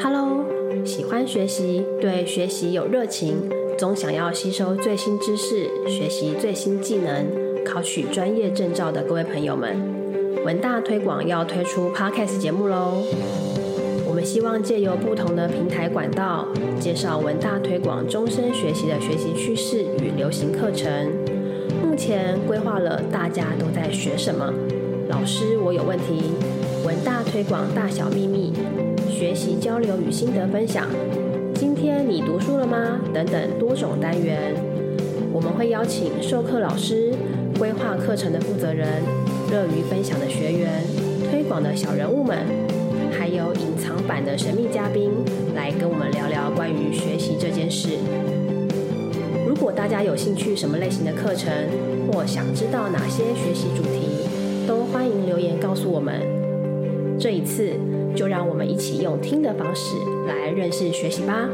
Hello，喜欢学习，对学习有热情，总想要吸收最新知识、学习最新技能、考取专业证照的各位朋友们，文大推广要推出 Podcast 节目喽！我们希望借由不同的平台管道，介绍文大推广终身学习的学习趋势与流行课程。目前规划了大家都在学什么？老师，我有问题。文大推广大小秘密，学习交流与心得分享。今天你读书了吗？等等多种单元，我们会邀请授课老师、规划课程的负责人、乐于分享的学员、推广的小人物们，还有隐藏版的神秘嘉宾，来跟我们聊聊关于学习这件事。如果大家有兴趣什么类型的课程，或想知道哪些学习主题，都欢迎留言告诉我们。这一次，就让我们一起用听的方式来认识学习吧。